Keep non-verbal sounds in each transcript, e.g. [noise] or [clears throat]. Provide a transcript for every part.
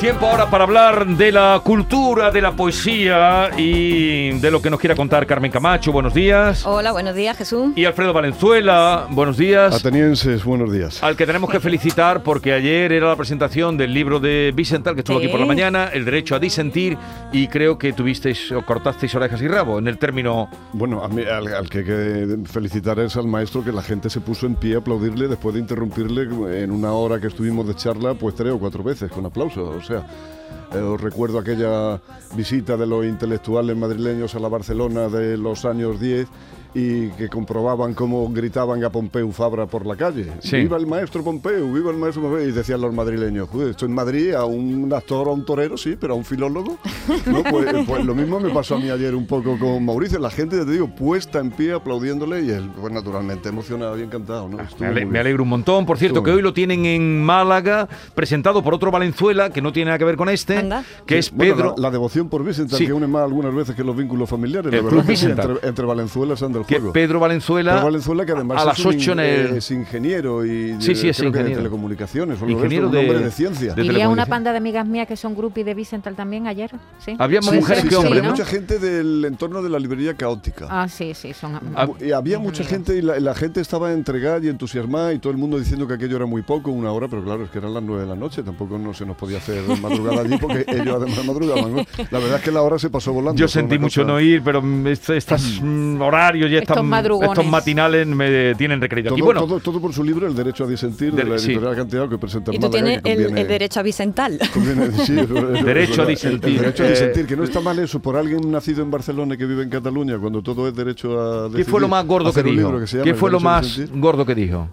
Tiempo ahora para hablar de la cultura, de la poesía y de lo que nos quiera contar Carmen Camacho. Buenos días. Hola, buenos días, Jesús. Y Alfredo Valenzuela. Buenos días. Atenienses, buenos días. Al que tenemos que felicitar porque ayer era la presentación del libro de Vicental, que estuvo Sí. aquí por la mañana, El derecho a disentir, y creo que tuvisteis o cortasteis orejas y rabo en el término. Bueno, a mí, al, al que hay que felicitar es al maestro que la gente se puso en pie a aplaudirle después de interrumpirle en una hora que estuvimos de charla, pues tres o cuatro veces con aplausos. Eh, os recuerdo aquella visita de los intelectuales madrileños a la Barcelona de los años 10 y que comprobaban cómo gritaban a Pompeu Fabra por la calle. Sí. ¡Viva el maestro Pompeu! ¡Viva el maestro Pompeu! Y decían los madrileños, "Joder, esto en Madrid a un actor o a un torero, sí, pero a un filólogo. ¿no? [laughs] Pues, pues lo mismo me pasó a mí ayer un poco con Mauricio. La gente, ya te digo, puesta en pie aplaudiéndole y él, pues naturalmente emocionado y encantado. ¿no? Estuvo Me, ale- me alegro un montón. Por cierto, Estuvo que bien. hoy lo tienen en Málaga, presentado por otro Valenzuela, que no tiene nada que ver con este, Anda. que es Bueno, Pedro. la, la devoción por Vicente, Sí. que une más algunas veces que los vínculos familiares. El la verdad Club que entre, entre Valenzuela y San del que Juego. Pedro Valenzuela, que además a es, las un 8 en el- es ingeniero y Sí, sí, es creo que de ingeniero. telecomunicaciones de Ingeniero un de- hombre de ciencia. de Y una panda de amigas mías que son groupies de Vicental también ayer. ¿sí? Había más Puede mujeres que sí, hombres, había ¿no? mucha gente del entorno de la librería caótica. Ah, sí, sí, son. Ah, Y había mucha amigas. gente y la, gente estaba entregada y entusiasmada y todo el mundo diciendo que aquello era muy poco, una hora, pero claro, es que eran las nueve de la noche, tampoco no se nos podía hacer [laughs] madrugada allí porque ellos además madrugaban. La verdad es que la hora se pasó volando. Yo sentí mucho cosa- no ir, pero mm, est- estos [clears throat] mm, horarios y Estos estas- madrugones. estos matinales me tienen requerido. Todo, Y bueno, todo, todo por su libro El Derecho a Disentir, de Del- la sí. editorial Cantidad que presenta en Y tú Málaga, tienes que el, conviene- el derecho a Vicental. [laughs] conviene- sí, [laughs] Derecho a el- disentir. El, derecho a Eh, disentir, que no está mal eso por alguien nacido en Barcelona y que vive en Cataluña, cuando todo es derecho a ¿qué decidir. fue lo más gordo que dijo? libro que se llama ¿Qué El fue lo más gordo que dijo?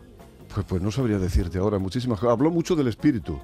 Pues, pues no sabría decirte ahora muchísimas cosas. Habló mucho del espíritu,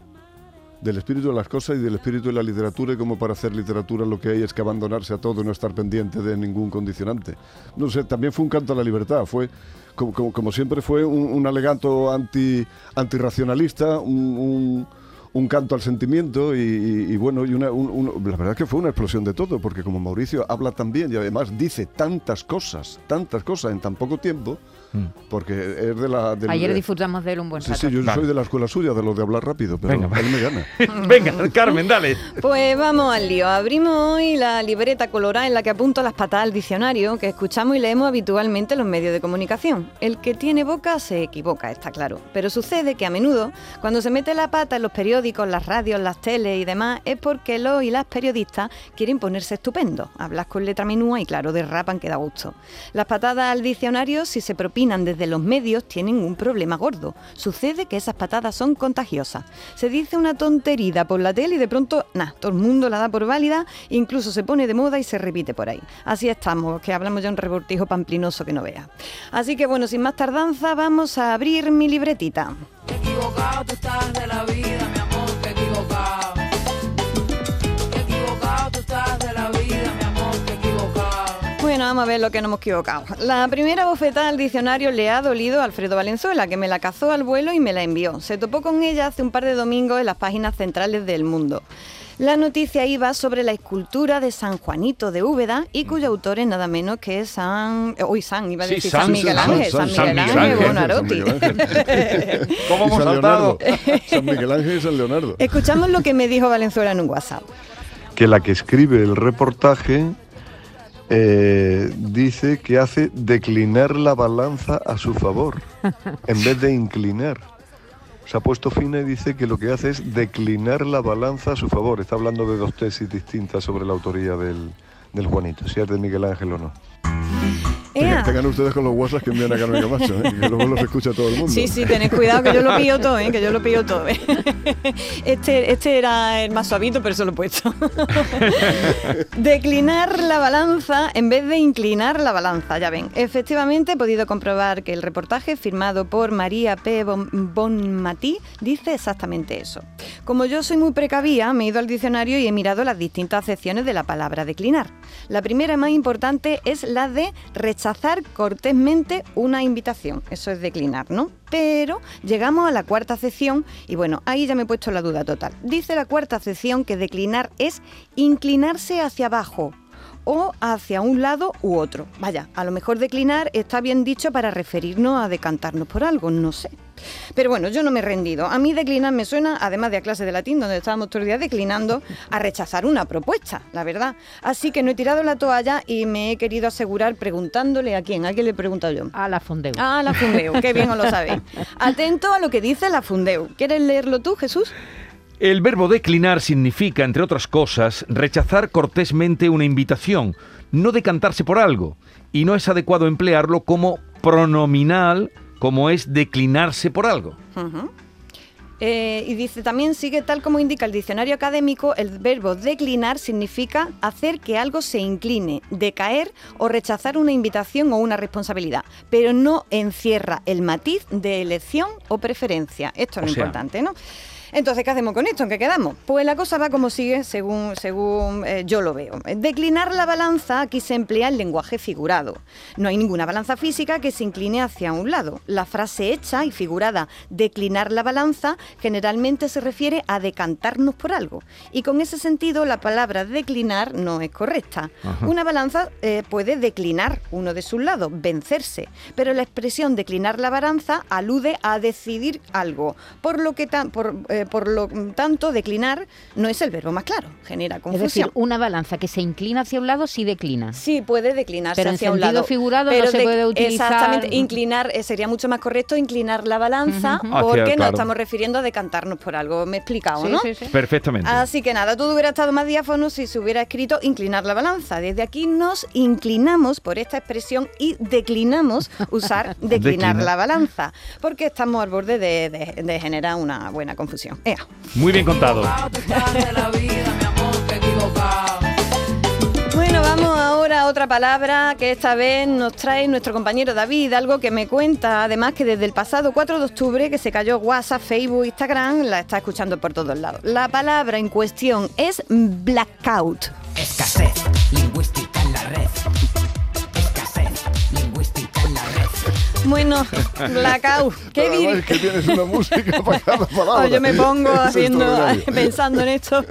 del espíritu de las cosas y del espíritu de la literatura y cómo para hacer literatura lo que hay es que abandonarse a todo y no estar pendiente de ningún condicionante. No sé, también fue un canto a la libertad, fue como, como- como siempre fue un, alegato anti, antirracionalista, un- un canto al sentimiento y, y- y bueno, y una, un- un- la verdad es que fue una explosión de todo, porque como Mauricio habla tan bien y además dice tantas cosas, tantas cosas en tan poco tiempo, Mm. porque es de la... del- Ayer disfrutamos de él un buen Sí, rato. sí, yo Vale. soy de la escuela suya, de lo de hablar rápido, pero Venga, él me gana. [laughs] Venga, Carmen, dale. Pues vamos al lío. Abrimos hoy la libreta colorada en la que apunto las patadas al diccionario que escuchamos y leemos habitualmente en los medios de comunicación. El que tiene boca se equivoca, está claro. Pero sucede que a menudo, cuando se mete la pata en los periódicos, las radios, las teles y demás, es porque los y las periodistas quieren ponerse estupendos. Hablas con letra menúa y claro, derrapan que da gusto. Las patadas al diccionario, si se propinan desde los medios, tienen un problema gordo. Sucede que esas patadas son contagiosas. Se dice una tontería por la tele y de pronto, nada, todo el mundo la da por válida, incluso se pone de moda y se repite por ahí. Así estamos, que hablamos ya un rebortijo pamplinoso que no vea. Así que bueno, sin más tardanza, vamos a abrir mi libretita. Equivocado tú estás de la vida, mi vamos a ver lo que nos hemos equivocado. La primera bofetada al diccionario le ha dolido a Alfredo Valenzuela, que me la cazó al vuelo y me la envió. Se topó con ella hace un par de domingos en las páginas centrales del mundo. La noticia iba sobre la escultura de San Juanito de Úbeda y cuyo autor es nada menos que San... Uy, San, iba a Sí, decir San- San, Miguel Ángel, San, San Miguel Ángel. San Miguel Ángel. [laughs] ¿Cómo Y hemos San saltado? Leonardo. San Miguel Ángel y San Leonardo. Escuchamos lo que me dijo Valenzuela en un WhatsApp. que la que escribe el reportaje eh, dice que hace declinar la balanza a su favor, [laughs] en vez de inclinar. Se ha puesto fina y dice que lo que hace es declinar la balanza a su favor. Está hablando de dos tesis distintas sobre la autoría del, del Juanito, si es de Miguel Ángel o no. Ea. tengan ustedes con los WhatsApp que envían a Carmen Camacho, ¿eh? que luego los escucha todo el mundo. Sí, sí, tened cuidado que yo lo pillo todo, ¿eh? que yo lo pillo todo. ¿eh? [laughs] Este, este era el más suavito, pero eso lo he puesto. [laughs] Declinar la balanza en vez de inclinar la balanza, ya ven. Efectivamente, he podido comprobar que el reportaje firmado por María P. Bon- Bonmatí dice exactamente eso. Como yo soy muy precavida, me he ido al diccionario y he mirado las distintas acepciones de la palabra declinar. La primera y más importante es la de rechazar rechazar cortésmente una invitación. Eso es declinar, ¿no? Pero llegamos a la cuarta acepción y bueno, ahí ya me he puesto la duda total. Dice la cuarta acepción que declinar es inclinarse hacia abajo o hacia un lado u otro. Vaya, a lo mejor declinar está bien dicho para referirnos a decantarnos por algo, no sé. Pero bueno, yo no me he rendido. A mí declinar me suena, además de a clase de latín, donde estábamos todo el día declinando, a rechazar una propuesta, la verdad. Así que no he tirado la toalla y me he querido asegurar preguntándole a quién. ¿A quién le he preguntado yo? A la Fondeu. Ah, la Fundeu, qué bien os lo sabéis. [laughs] Atento a lo que dice la Fundeu. ¿Quieres leerlo tú, Jesús? El verbo declinar significa, entre otras cosas, rechazar cortésmente una invitación, no decantarse por algo, y no es adecuado emplearlo como pronominal, como es declinarse por algo. Eh, y dice también sigue tal como indica el diccionario académico, el verbo declinar significa hacer que algo se incline, decaer o rechazar una invitación o una responsabilidad, pero no encierra el matiz de elección o preferencia. Esto es O lo sea- importante, ¿no? Entonces, ¿qué hacemos con esto? ¿En qué quedamos? Pues la cosa va como sigue según, según eh, yo lo veo. Declinar la balanza aquí se emplea el lenguaje figurado. No hay ninguna balanza física que se incline hacia un lado. La frase hecha y figurada declinar la balanza generalmente se refiere a decantarnos por algo. Y con ese sentido la palabra declinar no es correcta. Ajá. Una balanza eh, puede declinar uno de sus lados, vencerse, pero la expresión declinar la balanza alude a decidir algo, por lo que tan- por, eh, por lo tanto declinar no es el verbo más claro, genera Es confusión. decir, una balanza que se inclina hacia un lado sí declina. Sí, puede declinarse Pero en hacia un sentido lado. figurado no se puede utilizar- Exactamente, inclinar eh, sería mucho más correcto inclinar la balanza porque nos claro. estamos refiriendo a decantarnos por algo. Me he explicado, Sí, ¿no? sí, sí. Perfectamente. Así que nada, todo hubiera estado más diáfano si se hubiera escrito inclinar la balanza. Desde aquí nos inclinamos por esta expresión y declinamos usar [laughs] declinar Declina. la balanza, porque estamos al borde de, de- de generar una buena confusión. Ea. Muy bien contado. Bueno, vamos ahora a otra palabra que esta vez nos trae nuestro compañero David, algo que me cuenta además que desde el pasado 4 de octubre que se cayó WhatsApp, Facebook, Instagram, la está escuchando por todos lados. La palabra en cuestión es blackout. Escasez lingüística en la red. Bueno, blackout. ¿Qué dir- es que tienes una música para cada [laughs] palabra. Oh, yo me pongo haciendo, [laughs] pensando en esto.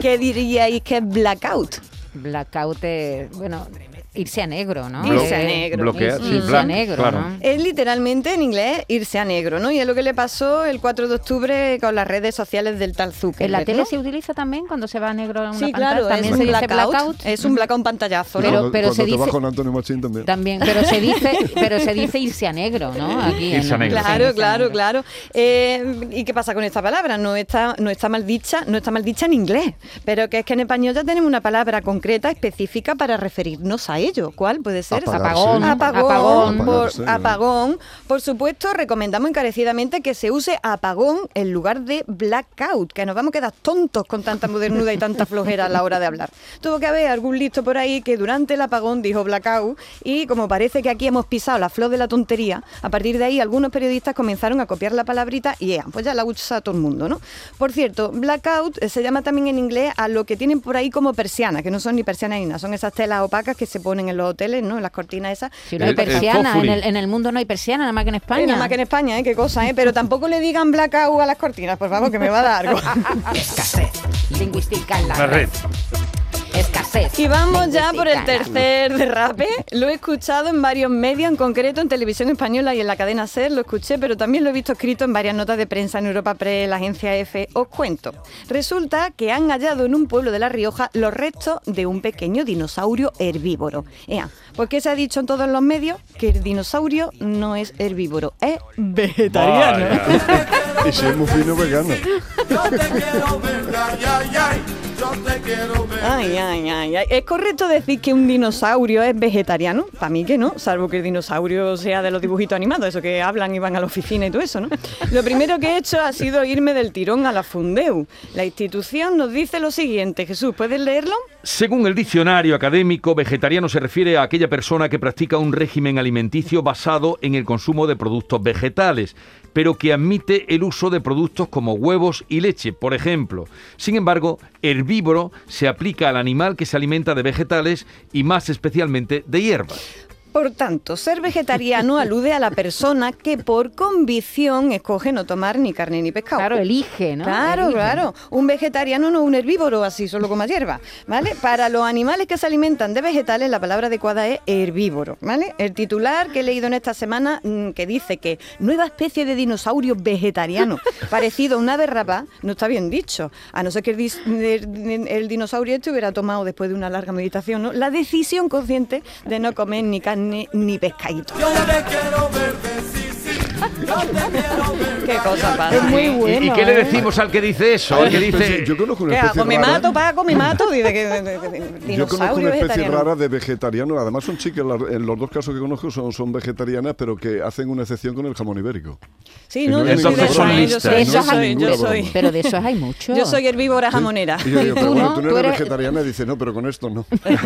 ¿Qué diríais que es blackout? Blackout es, bueno, irse a negro, ¿no? Irse a Eh, negro. Bloquear, irse sí, a black, negro, claro. ¿no? Es literalmente en inglés irse a negro, ¿no? Y es lo que le pasó el 4 de octubre con las redes sociales del tal Zuckerberg. ¿En la tele ¿no? se utiliza también cuando se va a negro en una Sí, pantalla? claro, es también un se dice blackout. blackout. Es un blackout pantallazo, ¿no? Pero- cuando, pero cuando se te vas dice- con Antonio Machín también. También, pero se dice, pero se dice irse a negro, ¿no? [laughs] Aquí Irse a negro. Claro, irse a claro, negro. claro. Eh, ¿Y qué pasa con esta palabra? No está, no está mal dicha, no está mal dicha en inglés, pero que es que en español ya tenemos una palabra concreta, específica para referirnos a ello. ¿Cuál puede ser? Apagarse. Apagón, Apagón, apagón. por, apagón. Por supuesto, recomendamos encarecidamente que se use apagón en lugar de blackout, que nos vamos a quedar tontos con tanta modernuda y tanta flojera a la hora de hablar. Tuvo que haber algún listo por ahí que durante el apagón dijo blackout y como parece que aquí hemos pisado la flor de la tontería, a partir de ahí algunos periodistas comenzaron a copiar la palabrita y ea, pues ya la usa todo el mundo, ¿no? Por cierto, blackout se llama también en inglés a lo que tienen por ahí como persiana, que no son ni persianas ni nada, son esas telas opacas que se ponen en los hoteles, ¿no? En las cortinas esas. Si no hay El- el persiana, en el, en el mundo no hay persiana, nada más que en Eh, España. nada más que en España, ¿eh? Qué cosa, ¿eh? Pero tampoco le digan blackout a las cortinas, por favor, que me va a dar algo. [laughs] Escasez Lingüística en la, La red. Y vamos ya por el tercer derrape. Lo he escuchado en varios medios, en concreto en televisión española y en la cadena SER, lo escuché, pero también lo he visto escrito en varias notas de prensa en Europa Press, la agencia EFE. Os cuento. Resulta que han hallado en un pueblo de La Rioja los restos de un pequeño dinosaurio herbívoro. Ea, ¿por qué se ha dicho en todos los medios que el dinosaurio no es herbívoro, es vegetariano? Vaya. Y si es muy fino vegano. Ay, ay, ay, ay. ¿Es correcto decir que un dinosaurio es vegetariano? Para mí que no, salvo que el dinosaurio sea de los dibujitos animados, eso que hablan y van a la oficina y todo eso, ¿no? Lo primero que he hecho ha sido irme del tirón a la Fundeu. La institución nos dice lo siguiente. Jesús, ¿puedes leerlo? Según el diccionario académico, vegetariano se refiere a aquella persona que practica un régimen alimenticio basado en el consumo de productos vegetales, pero que admite el uso de productos como huevos y leche, por ejemplo. Sin embargo, herbívoro se aplica al animal que se alimenta de vegetales y más especialmente de hierbas. Por tanto, ser vegetariano [laughs] alude a la persona que por convicción escoge no tomar ni carne ni pescado. Claro, elige, ¿no? Claro, Elige. claro. Un vegetariano no es un herbívoro, así solo come hierba, ¿vale? Para los animales que se alimentan de vegetales, la palabra adecuada es herbívoro, ¿vale? El titular que he leído en esta semana mm, que dice que nueva especie de dinosaurio vegetariano [laughs] parecido a una ave rapaz, no está bien dicho, a no ser que el- el dinosaurio este hubiera tomado después de una larga meditación, ¿no? La decisión consciente de no comer ni carne ni pescadito. [laughs] Qué cosa pasa. Es muy. ¿Y- bueno. ¿Y, qué le ¿eh? decimos al que dice eso? Al que dice... yo conozco una ¿Qué especie hago? ¿Me rara- mato, Paco? ¿Me mato? Dice que de- de- de- Yo conozco una especie rara de vegetariano, además son chicas, en los dos casos que conozco son, son vegetarianas, pero que hacen una excepción con el jamón ibérico. Sí, no, no yo hay soy de Entonces son listas. soy, De yo soy, yo soy. Pero de esos hay muchos. yo soy herbívora jamonera. Y yo digo, ¿Y [laughs] pero tú bueno, no? tú no eres eres- vegetariana y dice, no, pero con esto no. [laughs] Pues,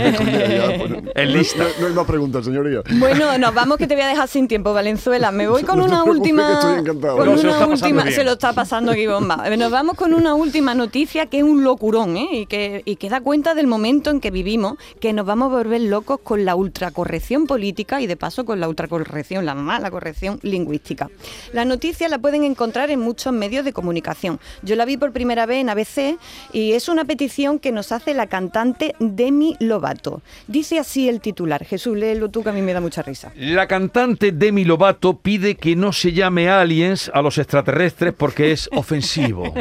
Es no- lista. No, no hay más preguntas, señoría. Bueno, nos vamos que te voy a dejar sin tiempo, Valenzuela. Me voy con una última. con No, se lo una está pasando última- se lo está pasando aquí bomba. Nos vamos con una última noticia que es un locurón, ¿eh? Y que, y que da cuenta del momento en que vivimos, que nos vamos a volver locos con la ultracorrección política y de paso con la ultracorrección, la mala corrección lingüística. La noticia la pueden encontrar en muchos medios de comunicación. Yo la vi por primera vez en ABC y es una petición que nos hace la cantante Demi Lovato. Dice así el titular. Jesús, léelo tú que a mí me da mucha risa. La cantante Demi Lovato pide que no se llame aliens a los extraterrestres porque es [laughs] ofensivo.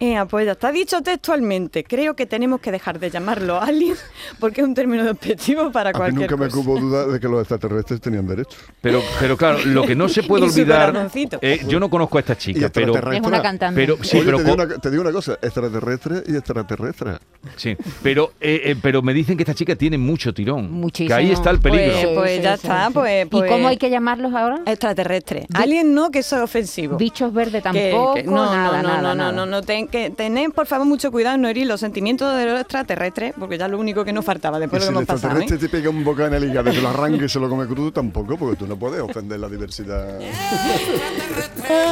Ea, pues ya está dicho textualmente. Creo que tenemos que dejar de llamarlo alien porque es un término despectivo para A mí cualquier nunca me cosa. hubo duda de que los extraterrestres tenían derechos. Pero, pero claro, lo que no se [laughs] puede olvidar, eh, yo no conozco a esta chica, pero. Es una cantante. pero sí, Oye, pero te, digo una, te digo una cosa, extraterrestre y extraterrestre. sí, pero, eh, eh, pero me dicen que esta chica tiene mucho tirón, Muchísimo. que ahí está el peligro. Pues, pues ya está, pues, pues- ¿Y cómo hay que llamarlos ahora? Extraterrestre. Alien no, que eso es ofensivo. Bichos verdes Que- tampoco, que- no, nada, no, no, nada, no, nada. no, no, ten- que tened por favor mucho cuidado en no herir los sentimientos de los extraterrestres, porque ya es lo único que nos faltaba después de si lo el que hemos pasado. ¿eh? extraterrestre te pega un bocado en el hígado y te lo arranca y se lo come crudo, tampoco, porque tú no puedes ofender la diversidad. [laughs]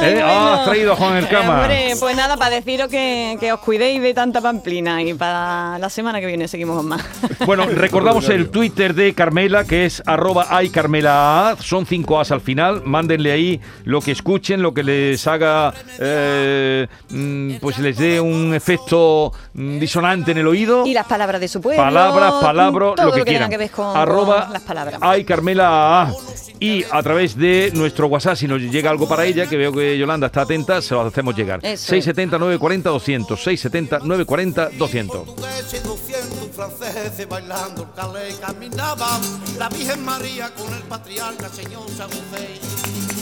Eh, ah, has traído a Juan el Eh, Cama. hombre, pues nada, para deciros que, que os cuidéis de tanta pamplina y para la semana que viene seguimos con más. [laughs] Bueno, recordamos el Twitter de Carmela, que es arroba aycarmela. Son cinco As al final. Mándenle ahí lo que escuchen, lo que les haga, eh, mm, pues les dé un efecto mm, disonante en el oído. Y las palabras de su pueblo. Palabras, palabras, todo lo que, tenga quieran. que ver con, Arroba con las palabras. ay Carmela A. Y a través de nuestro WhatsApp, si nos llega algo para ella, que veo que Yolanda está atenta, se lo hacemos llegar. Eso es. 670 940 200. 670 940 200. portugués seduciendo un francés y bailando el calé caminaba la Virgen María con el patriarca señor San José